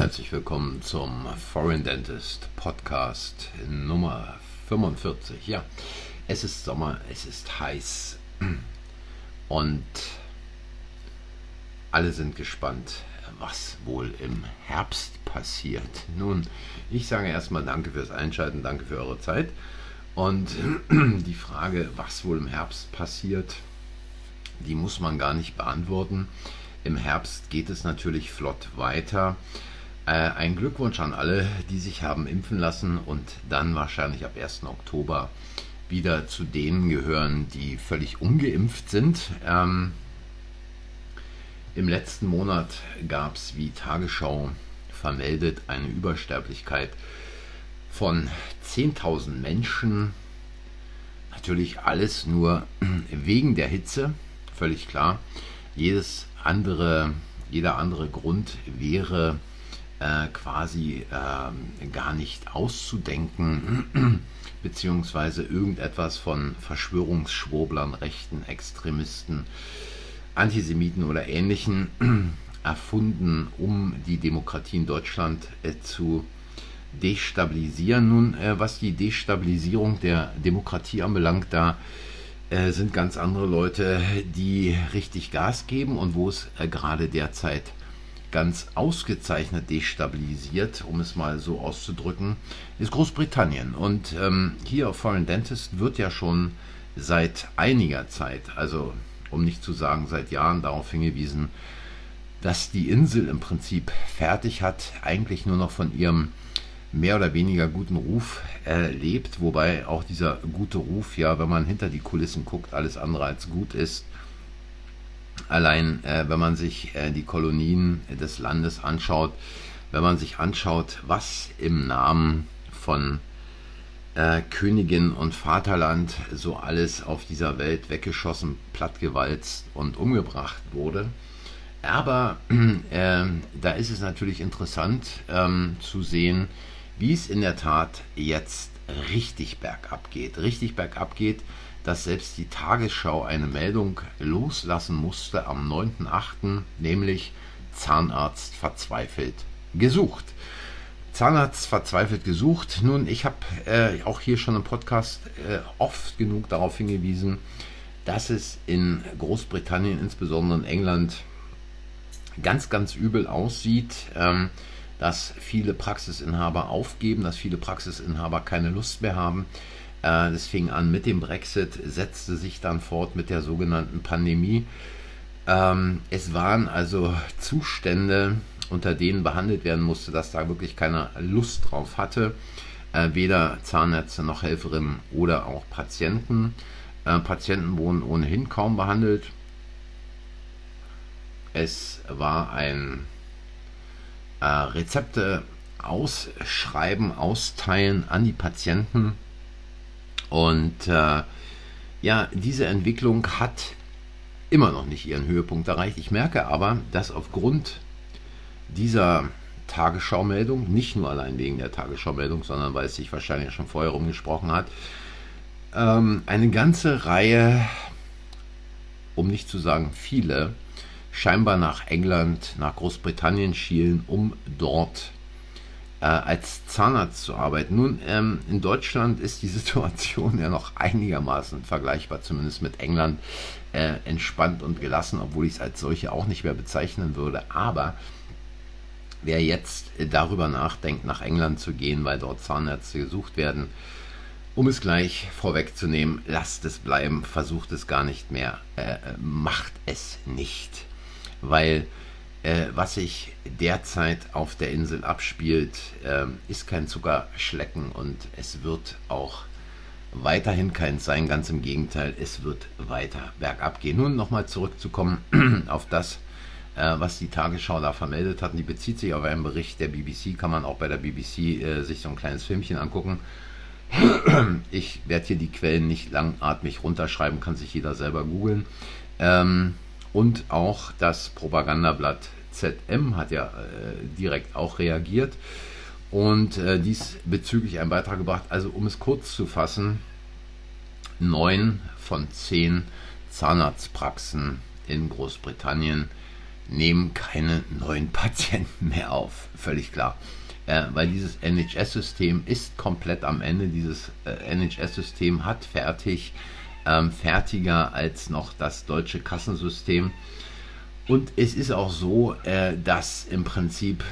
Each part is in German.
Herzlich willkommen zum Foreign Dentist Podcast Nummer 45. Ja, es ist Sommer, es ist heiß und alle sind gespannt, was wohl im Herbst passiert. Nun, ich sage erstmal Danke fürs Einschalten, danke für eure Zeit. Und die Frage, was wohl im Herbst passiert, die muss man gar nicht beantworten. Im Herbst geht es natürlich flott weiter. Äh, ein Glückwunsch an alle, die sich haben impfen lassen und dann wahrscheinlich ab 1. Oktober wieder zu denen gehören, die völlig ungeimpft sind. Ähm, Im letzten Monat gab es, wie Tagesschau vermeldet, eine Übersterblichkeit von 10.000 Menschen. Natürlich alles nur wegen der Hitze, völlig klar. Jedes andere, jeder andere Grund wäre äh, quasi äh, gar nicht auszudenken, beziehungsweise irgendetwas von Verschwörungsschwurblern, Rechten, Extremisten, Antisemiten oder Ähnlichen erfunden, um die Demokratie in Deutschland äh, zu destabilisieren. Nun, äh, was die Destabilisierung der Demokratie anbelangt, da äh, sind ganz andere Leute, die richtig Gas geben und wo es äh, gerade derzeit ganz ausgezeichnet destabilisiert, um es mal so auszudrücken, ist Großbritannien. Und ähm, hier auf Foreign Dentist wird ja schon seit einiger Zeit, also um nicht zu sagen seit Jahren, darauf hingewiesen, dass die Insel im Prinzip fertig hat, eigentlich nur noch von ihrem mehr oder weniger guten Ruf erlebt, wobei auch dieser gute Ruf, ja, wenn man hinter die Kulissen guckt, alles andere als gut ist. Allein äh, wenn man sich äh, die Kolonien des Landes anschaut, wenn man sich anschaut, was im Namen von äh, Königin und Vaterland so alles auf dieser Welt weggeschossen, plattgewalzt und umgebracht wurde. Aber äh, da ist es natürlich interessant ähm, zu sehen, wie es in der Tat jetzt richtig bergab geht. Richtig bergab geht, dass selbst die Tagesschau eine Meldung loslassen musste am 9.8., nämlich Zahnarzt verzweifelt gesucht. Zahnarzt verzweifelt gesucht. Nun, ich habe äh, auch hier schon im Podcast äh, oft genug darauf hingewiesen, dass es in Großbritannien, insbesondere in England, ganz, ganz übel aussieht. Ähm, dass viele Praxisinhaber aufgeben, dass viele Praxisinhaber keine Lust mehr haben. Äh, das fing an mit dem Brexit, setzte sich dann fort mit der sogenannten Pandemie. Ähm, es waren also Zustände, unter denen behandelt werden musste, dass da wirklich keiner Lust drauf hatte. Äh, weder Zahnärzte noch Helferinnen oder auch Patienten. Äh, Patienten wurden ohnehin kaum behandelt. Es war ein äh, Rezepte ausschreiben, austeilen an die Patienten. Und äh, ja, diese Entwicklung hat immer noch nicht ihren Höhepunkt erreicht. Ich merke aber, dass aufgrund dieser Tagesschau-Meldung, nicht nur allein wegen der Tagesschau-Meldung, sondern weil es sich wahrscheinlich schon vorher rumgesprochen hat, ähm, eine ganze Reihe, um nicht zu sagen viele, scheinbar nach England, nach Großbritannien schielen, um dort äh, als Zahnarzt zu arbeiten. Nun, ähm, in Deutschland ist die Situation ja noch einigermaßen vergleichbar, zumindest mit England, äh, entspannt und gelassen, obwohl ich es als solche auch nicht mehr bezeichnen würde. Aber wer jetzt äh, darüber nachdenkt, nach England zu gehen, weil dort Zahnärzte gesucht werden, um es gleich vorwegzunehmen, lasst es bleiben, versucht es gar nicht mehr, äh, macht es nicht weil äh, was sich derzeit auf der Insel abspielt, äh, ist kein Zuckerschlecken und es wird auch weiterhin kein sein, ganz im Gegenteil, es wird weiter bergab gehen. Nun nochmal zurückzukommen auf das, äh, was die Tagesschau da vermeldet hat. Die bezieht sich auf einen Bericht der BBC, kann man auch bei der BBC äh, sich so ein kleines Filmchen angucken. Ich werde hier die Quellen nicht langatmig runterschreiben, kann sich jeder selber googeln. Ähm, und auch das Propagandablatt ZM hat ja äh, direkt auch reagiert und äh, dies bezüglich einen Beitrag gebracht. Also um es kurz zu fassen, neun von zehn Zahnarztpraxen in Großbritannien nehmen keine neuen Patienten mehr auf, völlig klar. Äh, weil dieses NHS-System ist komplett am Ende. Dieses äh, NHS-System hat fertig, ähm, fertiger als noch das deutsche Kassensystem. Und es ist auch so, äh, dass im Prinzip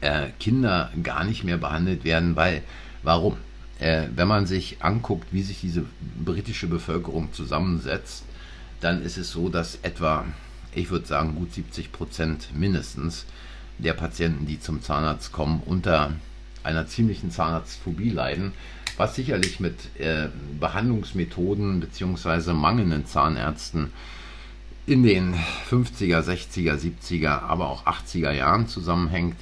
äh, Kinder gar nicht mehr behandelt werden, weil, warum? Äh, wenn man sich anguckt, wie sich diese britische Bevölkerung zusammensetzt, dann ist es so, dass etwa, ich würde sagen, gut 70 Prozent mindestens der Patienten, die zum Zahnarzt kommen, unter einer ziemlichen Zahnarztphobie leiden, was sicherlich mit äh, Behandlungsmethoden bzw. mangelnden Zahnärzten in den 50er, 60er, 70er, aber auch 80er Jahren zusammenhängt.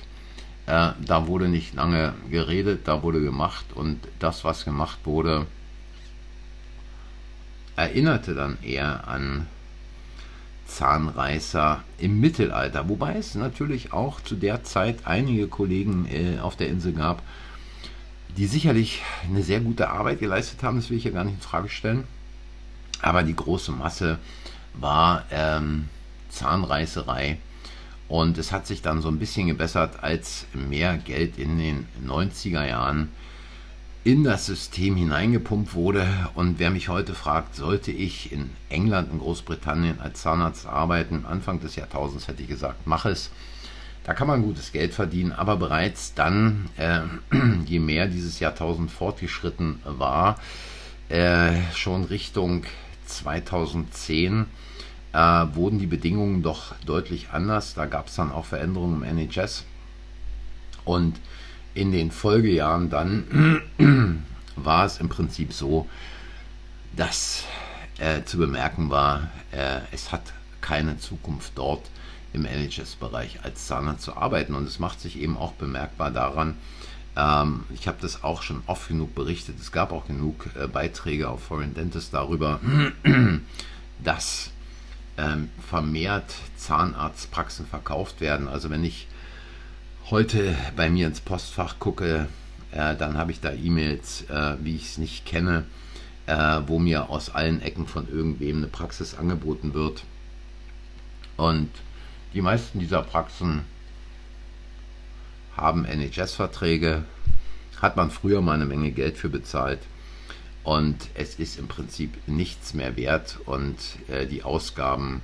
Äh, da wurde nicht lange geredet, da wurde gemacht und das, was gemacht wurde, erinnerte dann eher an Zahnreißer im Mittelalter. Wobei es natürlich auch zu der Zeit einige Kollegen äh, auf der Insel gab, die sicherlich eine sehr gute Arbeit geleistet haben, das will ich ja gar nicht in Frage stellen. Aber die große Masse war ähm, Zahnreißerei. Und es hat sich dann so ein bisschen gebessert, als mehr Geld in den 90er Jahren in das System hineingepumpt wurde. Und wer mich heute fragt, sollte ich in England, in Großbritannien als Zahnarzt arbeiten, Anfang des Jahrtausends hätte ich gesagt, mach es. Da kann man gutes Geld verdienen, aber bereits dann, äh, je mehr dieses Jahrtausend fortgeschritten war, äh, schon Richtung 2010, äh, wurden die Bedingungen doch deutlich anders. Da gab es dann auch Veränderungen im NHS. Und in den Folgejahren dann war es im Prinzip so, dass äh, zu bemerken war, äh, es hat keine Zukunft dort im NHS-Bereich als Zahnarzt zu arbeiten. Und es macht sich eben auch bemerkbar daran, ähm, ich habe das auch schon oft genug berichtet, es gab auch genug äh, Beiträge auf Foreign Dentist darüber, dass ähm, vermehrt Zahnarztpraxen verkauft werden. Also wenn ich heute bei mir ins Postfach gucke, äh, dann habe ich da E-Mails, äh, wie ich es nicht kenne, äh, wo mir aus allen Ecken von irgendwem eine Praxis angeboten wird. Und die meisten dieser Praxen haben NHS-Verträge, hat man früher mal eine Menge Geld für bezahlt und es ist im Prinzip nichts mehr wert und äh, die Ausgaben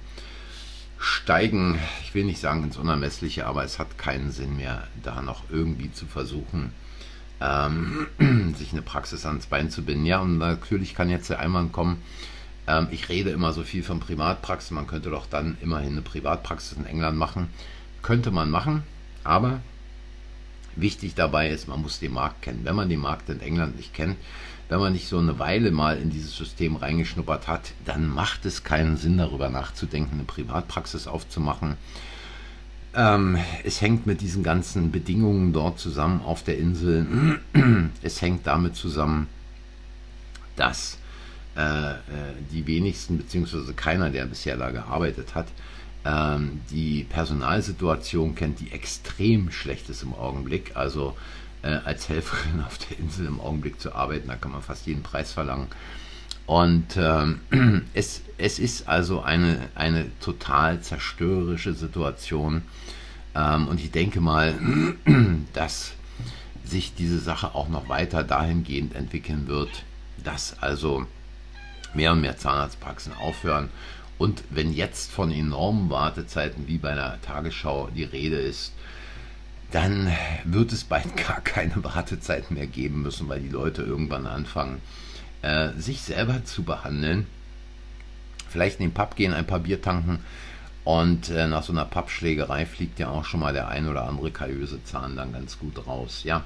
steigen, ich will nicht sagen ins Unermessliche, aber es hat keinen Sinn mehr, da noch irgendwie zu versuchen, ähm, sich eine Praxis ans Bein zu binden. Ja, und natürlich kann jetzt der Einwand kommen, ähm, ich rede immer so viel von Privatpraxis, man könnte doch dann immerhin eine Privatpraxis in England machen. Könnte man machen, aber wichtig dabei ist, man muss den Markt kennen. Wenn man den Markt in England nicht kennt, wenn man nicht so eine Weile mal in dieses System reingeschnuppert hat, dann macht es keinen Sinn, darüber nachzudenken, eine Privatpraxis aufzumachen. Ähm, es hängt mit diesen ganzen Bedingungen dort zusammen auf der Insel. Es hängt damit zusammen, dass äh, äh die wenigsten, beziehungsweise keiner, der bisher da gearbeitet hat, ähm, die Personalsituation kennt, die extrem schlecht ist im Augenblick. Also äh, als Helferin auf der Insel im Augenblick zu arbeiten. Da kann man fast jeden Preis verlangen. Und ähm, es, es ist also eine, eine total zerstörerische Situation. Ähm, und ich denke mal, dass sich diese Sache auch noch weiter dahingehend entwickeln wird, dass also mehr und mehr Zahnarztpraxen aufhören. Und wenn jetzt von enormen Wartezeiten wie bei der Tagesschau die Rede ist, dann wird es bald gar keine Wartezeit mehr geben müssen, weil die Leute irgendwann anfangen, äh, sich selber zu behandeln. Vielleicht in den Pub gehen, ein paar Bier tanken und äh, nach so einer Pappschlägerei fliegt ja auch schon mal der ein oder andere kariöse Zahn dann ganz gut raus. Ja,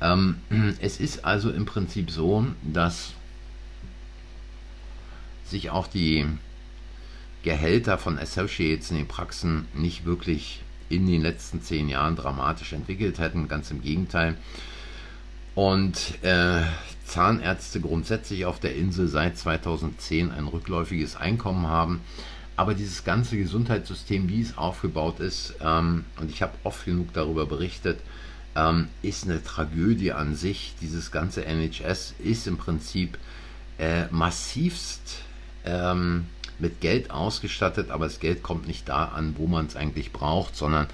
ähm, es ist also im Prinzip so, dass sich auch die Gehälter von Associates in den Praxen nicht wirklich in den letzten zehn Jahren dramatisch entwickelt hätten. Ganz im Gegenteil. Und äh, Zahnärzte grundsätzlich auf der Insel seit 2010 ein rückläufiges Einkommen haben. Aber dieses ganze Gesundheitssystem, wie es aufgebaut ist, ähm, und ich habe oft genug darüber berichtet, ähm, ist eine Tragödie an sich. Dieses ganze NHS ist im Prinzip äh, massivst ähm, mit Geld ausgestattet, aber das Geld kommt nicht da an, wo man es eigentlich braucht, sondern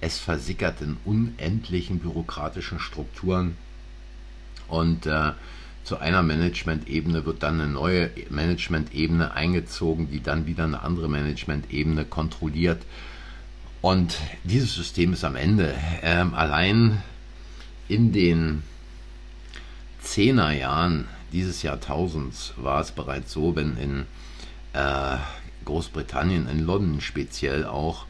es versickert in unendlichen bürokratischen Strukturen und äh, zu einer Management-Ebene wird dann eine neue Management-Ebene eingezogen, die dann wieder eine andere Management-Ebene kontrolliert. Und dieses System ist am Ende ähm, allein in den Zehnerjahren dieses Jahrtausends war es bereits so, wenn in Großbritannien, in London speziell auch,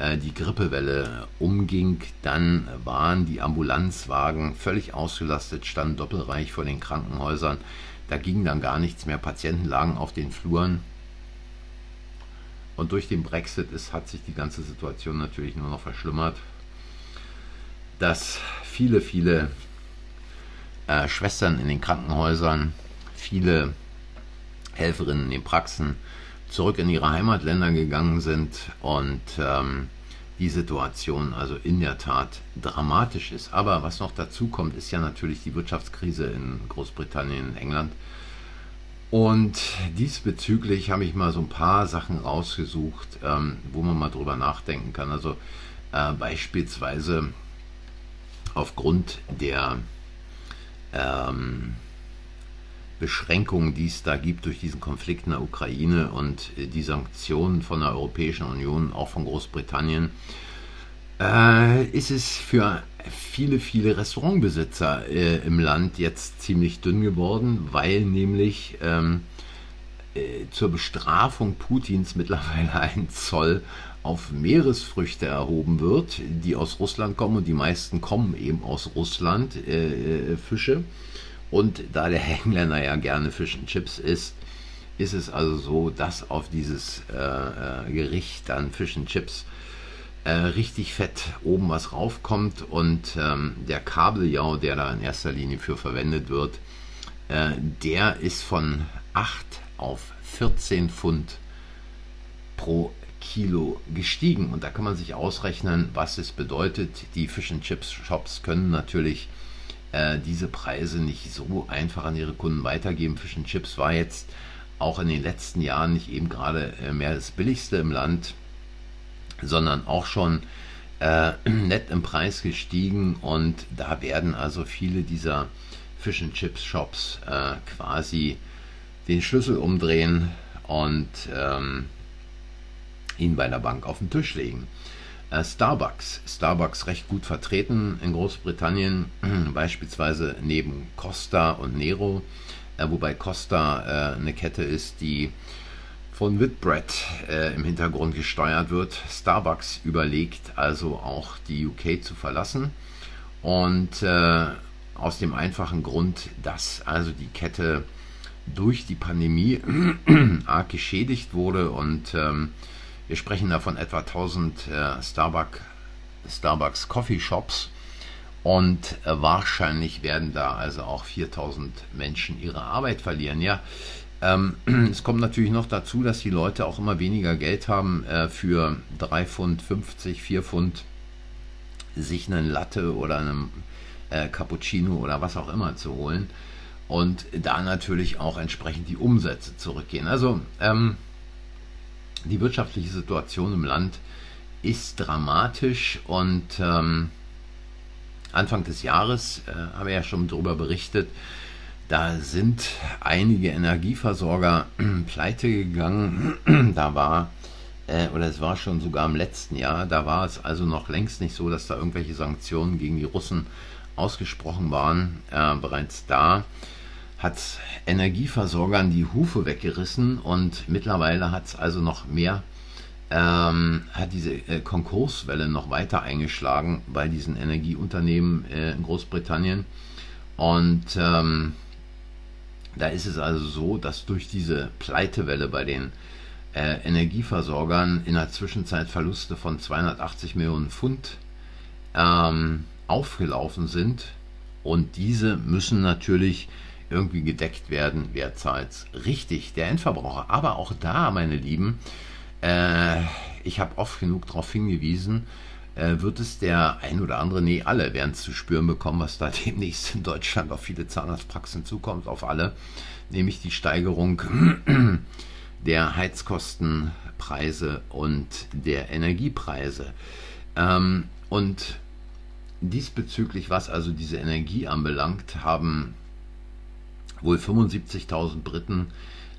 äh, die Grippewelle umging, dann waren die Ambulanzwagen völlig ausgelastet, standen doppelreich vor den Krankenhäusern. Da ging dann gar nichts mehr. Patienten lagen auf den Fluren. Und durch den Brexit ist, hat sich die ganze Situation natürlich nur noch verschlimmert. Dass viele, viele äh, Schwestern in den Krankenhäusern, viele Helferinnen in Praxen zurück in ihre Heimatländer gegangen sind und ähm, die Situation also in der Tat dramatisch ist. Aber was noch dazu kommt, ist ja natürlich die Wirtschaftskrise in Großbritannien, in England. Und diesbezüglich habe ich mal so ein paar Sachen rausgesucht, ähm, wo man mal drüber nachdenken kann. Also äh, beispielsweise aufgrund der ähm, Beschränkungen, die es da gibt durch diesen Konflikt in der Ukraine und äh, die Sanktionen von der Europäischen Union, auch von Großbritannien, äh, ist es für viele, viele Restaurantbesitzer äh, im Land jetzt ziemlich dünn geworden, weil nämlich ähm, äh, zur Bestrafung Putins mittlerweile ein Zoll auf Meeresfrüchte erhoben wird, die aus Russland kommen und die meisten kommen eben aus Russland, äh, äh Fische. Und da der Engländer ja gerne Fish and Chips isst, ist es also so, dass auf dieses äh, äh, Gericht dann Fish and Chips äh, richtig fett oben was raufkommt und ähm, der Kabeljau, der da in erster Linie für verwendet wird, äh, der ist von 8 auf 14 Pfund pro Kilo gestiegen. Und da kann man sich ausrechnen, was es bedeutet. Die Fish and Chips Shops können natürlich äh, diese Preise nicht so einfach an ihre Kunden weitergeben. Fish and Chips war jetzt auch in den letzten Jahren nicht eben gerade äh, mehr das billigste im Land, sondern auch schon äh, nett im Preis gestiegen und da werden also viele dieser Fish and Chips Shops äh, quasi den Schlüssel umdrehen und ähm, ihn bei der Bank auf den Tisch legen. Äh, Starbucks. Starbucks recht gut vertreten in Großbritannien, beispielsweise neben Costa und Nero, äh, wobei Costa äh, eine Kette ist, die von Whitbread im Hintergrund gesteuert wird. Starbucks überlegt also auch die UK zu verlassen und aus dem einfachen Grund, dass also die Kette durch die Pandemie arg geschädigt wurde und ähm, wir sprechen da von etwa 1000 äh, Starbucks, Starbucks Coffee Shops und äh, wahrscheinlich werden da also auch 4000 Menschen ihre Arbeit verlieren. Ja, ähm, es kommt natürlich noch dazu, dass die Leute auch immer weniger Geld haben äh, für 3 Pfund 50, 4 Pfund sich einen Latte oder einen Cappuccino oder was auch immer zu holen und da natürlich auch entsprechend die Umsätze zurückgehen. Also ähm, die wirtschaftliche Situation im Land ist dramatisch und ähm, Anfang des Jahres äh, haben wir ja schon darüber berichtet, da sind einige Energieversorger pleite gegangen. da war, äh, oder es war schon sogar im letzten Jahr, da war es also noch längst nicht so, dass da irgendwelche Sanktionen gegen die Russen ausgesprochen waren. Äh, bereits da hat Energieversorgern die Hufe weggerissen und mittlerweile hat es also noch mehr, ähm, hat diese äh, Konkurswelle noch weiter eingeschlagen bei diesen Energieunternehmen äh, in Großbritannien. Und ähm, da ist es also so, dass durch diese Pleitewelle bei den äh, Energieversorgern in der Zwischenzeit Verluste von 280 Millionen Pfund ähm, aufgelaufen sind. Und diese müssen natürlich irgendwie gedeckt werden, wer zahlt Richtig, der Endverbraucher. Aber auch da, meine Lieben, äh, ich habe oft genug darauf hingewiesen, äh, wird es der ein oder andere, nee, alle werden es zu spüren bekommen, was da demnächst in Deutschland auf viele Zahnarztpraxen zukommt, auf alle, nämlich die Steigerung der Heizkostenpreise und der Energiepreise. Ähm, und diesbezüglich, was also diese Energie anbelangt, haben wohl 75.000 Briten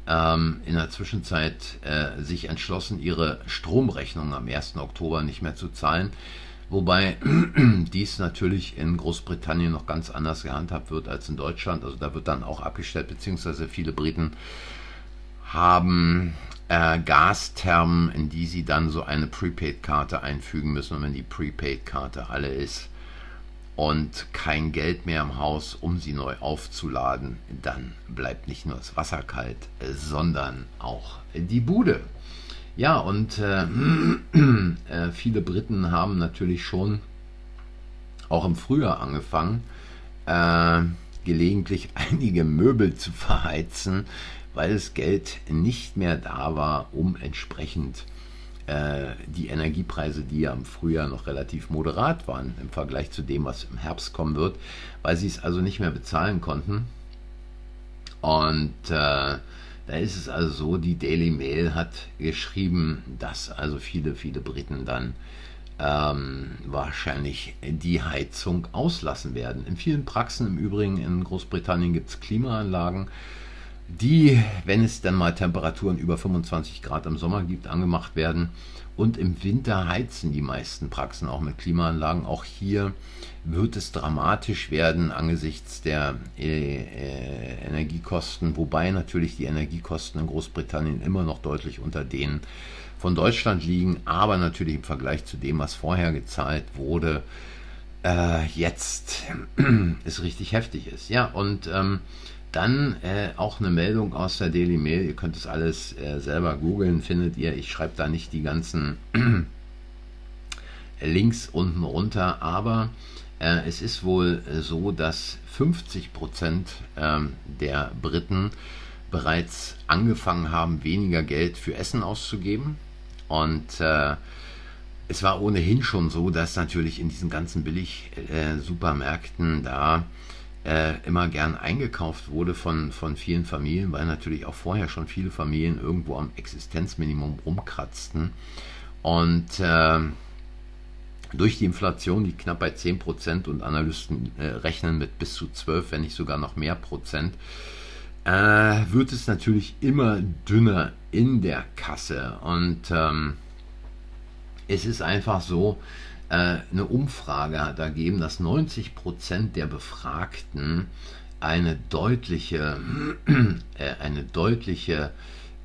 ähm, in der Zwischenzeit äh, sich entschlossen, ihre Stromrechnung am 1. Oktober nicht mehr zu zahlen. Wobei dies natürlich in Großbritannien noch ganz anders gehandhabt wird als in Deutschland. Also da wird dann auch abgestellt, beziehungsweise viele Briten haben äh, Gasthermen, in die sie dann so eine Prepaid-Karte einfügen müssen. Und wenn die Prepaid-Karte alle ist und kein Geld mehr im Haus, um sie neu aufzuladen, dann bleibt nicht nur das Wasser kalt, sondern auch die Bude. Ja, und äh, äh, viele Briten haben natürlich schon auch im Frühjahr angefangen, äh, gelegentlich einige Möbel zu verheizen, weil das Geld nicht mehr da war, um entsprechend die Energiepreise, die ja im Frühjahr noch relativ moderat waren im Vergleich zu dem, was im Herbst kommen wird, weil sie es also nicht mehr bezahlen konnten. Und äh, da ist es also so, die Daily Mail hat geschrieben, dass also viele, viele Briten dann ähm, wahrscheinlich die Heizung auslassen werden. In vielen Praxen im Übrigen in Großbritannien gibt es Klimaanlagen die, wenn es dann mal Temperaturen über 25 Grad im Sommer gibt, angemacht werden. Und im Winter heizen die meisten Praxen auch mit Klimaanlagen. Auch hier wird es dramatisch werden angesichts der äh, äh, Energiekosten, wobei natürlich die Energiekosten in Großbritannien immer noch deutlich unter denen von Deutschland liegen, aber natürlich im Vergleich zu dem, was vorher gezahlt wurde, äh, jetzt ist richtig heftig ist. Ja, und ähm, dann äh, auch eine Meldung aus der Daily Mail. Ihr könnt es alles äh, selber googeln, findet ihr. Ich schreibe da nicht die ganzen Links unten runter, aber äh, es ist wohl äh, so, dass 50 Prozent ähm, der Briten bereits angefangen haben, weniger Geld für Essen auszugeben. Und äh, es war ohnehin schon so, dass natürlich in diesen ganzen Billig-Supermärkten äh, da äh, immer gern eingekauft wurde von, von vielen Familien, weil natürlich auch vorher schon viele Familien irgendwo am Existenzminimum rumkratzten. Und äh, durch die Inflation, die knapp bei 10% und Analysten äh, rechnen mit bis zu 12, wenn nicht sogar noch mehr Prozent, äh, wird es natürlich immer dünner in der Kasse. Und ähm, es ist einfach so, äh, eine Umfrage hat ergeben, dass 90 Prozent der Befragten eine deutliche, äh, eine deutliche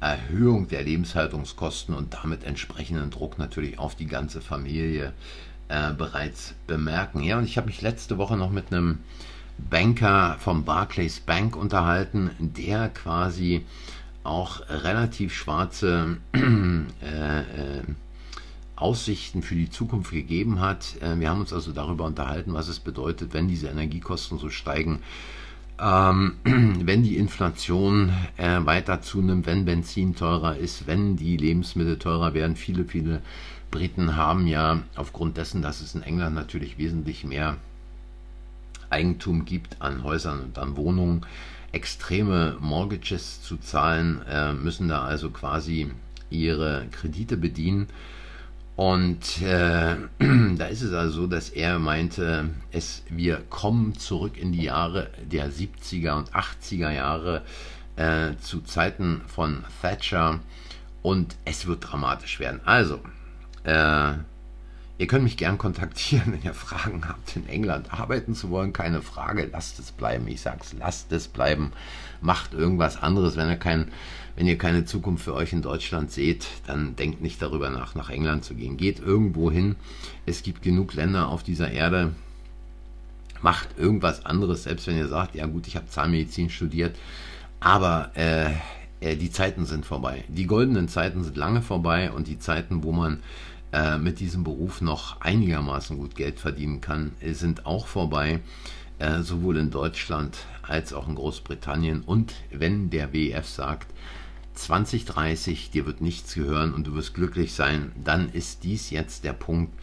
Erhöhung der Lebenshaltungskosten und damit entsprechenden Druck natürlich auf die ganze Familie äh, bereits bemerken. Ja, und ich habe mich letzte Woche noch mit einem Banker vom Barclays Bank unterhalten, der quasi auch relativ schwarze äh, äh, Aussichten für die Zukunft gegeben hat. Äh, wir haben uns also darüber unterhalten, was es bedeutet, wenn diese Energiekosten so steigen, ähm, wenn die Inflation äh, weiter zunimmt, wenn Benzin teurer ist, wenn die Lebensmittel teurer werden. Viele, viele Briten haben ja aufgrund dessen, dass es in England natürlich wesentlich mehr Eigentum gibt an Häusern und an Wohnungen, extreme Mortgages zu zahlen, äh, müssen da also quasi ihre Kredite bedienen. Und äh, da ist es also so, dass er meinte, es, wir kommen zurück in die Jahre der 70er und 80er Jahre äh, zu Zeiten von Thatcher und es wird dramatisch werden. Also, äh, ihr könnt mich gern kontaktieren, wenn ihr Fragen habt, in England arbeiten zu wollen. Keine Frage, lasst es bleiben. Ich sag's, lasst es bleiben. Macht irgendwas anderes, wenn ihr kein wenn ihr keine Zukunft für euch in Deutschland seht, dann denkt nicht darüber nach, nach England zu gehen. Geht irgendwo hin. Es gibt genug Länder auf dieser Erde. Macht irgendwas anderes, selbst wenn ihr sagt, ja gut, ich habe Zahnmedizin studiert, aber äh, äh, die Zeiten sind vorbei. Die goldenen Zeiten sind lange vorbei und die Zeiten, wo man äh, mit diesem Beruf noch einigermaßen gut Geld verdienen kann, sind auch vorbei, äh, sowohl in Deutschland als auch in Großbritannien. Und wenn der WF sagt, 2030, dir wird nichts gehören und du wirst glücklich sein, dann ist dies jetzt der Punkt,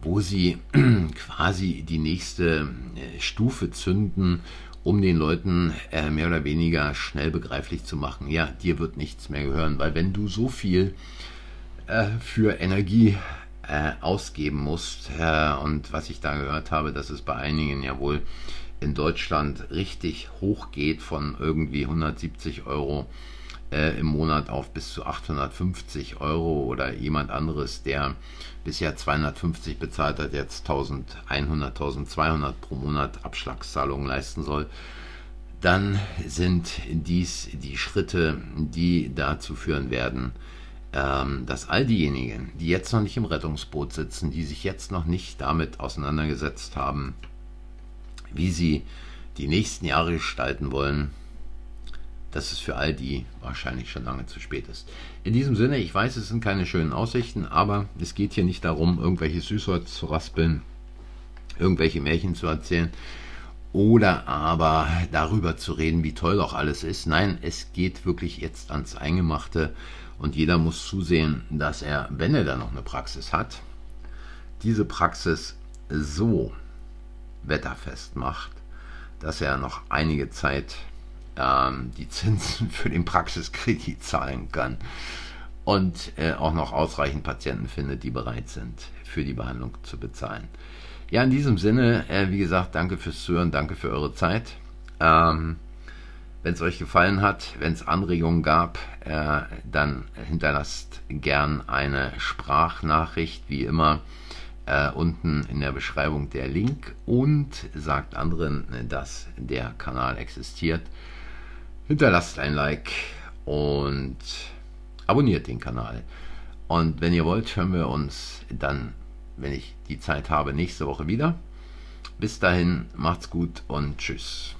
wo sie quasi die nächste äh, Stufe zünden um den Leuten äh, mehr oder weniger schnell begreiflich zu machen, ja, dir wird nichts mehr gehören, weil wenn du so viel äh, für Energie äh, ausgeben musst, äh, und was ich da gehört habe, dass es bei einigen ja wohl in Deutschland richtig hoch geht von irgendwie 170 Euro äh, im Monat auf bis zu 850 Euro oder jemand anderes, der bisher 250 bezahlt hat, jetzt 1100, 1200 pro Monat Abschlagszahlungen leisten soll, dann sind dies die Schritte, die dazu führen werden, dass all diejenigen, die jetzt noch nicht im Rettungsboot sitzen, die sich jetzt noch nicht damit auseinandergesetzt haben, wie sie die nächsten Jahre gestalten wollen, dass es für all die wahrscheinlich schon lange zu spät ist. In diesem Sinne, ich weiß, es sind keine schönen Aussichten, aber es geht hier nicht darum, irgendwelche Süßholz zu raspeln, irgendwelche Märchen zu erzählen oder aber darüber zu reden, wie toll doch alles ist. Nein, es geht wirklich jetzt ans Eingemachte und jeder muss zusehen, dass er, wenn er dann noch eine Praxis hat, diese Praxis so wetterfest macht, dass er noch einige Zeit ähm, die Zinsen für den Praxiskredit zahlen kann und äh, auch noch ausreichend Patienten findet, die bereit sind, für die Behandlung zu bezahlen. Ja, in diesem Sinne, äh, wie gesagt, danke fürs Zuhören, danke für eure Zeit. Ähm, wenn es euch gefallen hat, wenn es Anregungen gab, äh, dann hinterlasst gern eine Sprachnachricht, wie immer äh, unten in der Beschreibung der Link und sagt anderen, dass der Kanal existiert. Hinterlasst ein Like und abonniert den Kanal. Und wenn ihr wollt, hören wir uns dann, wenn ich die Zeit habe, nächste Woche wieder. Bis dahin, macht's gut und tschüss.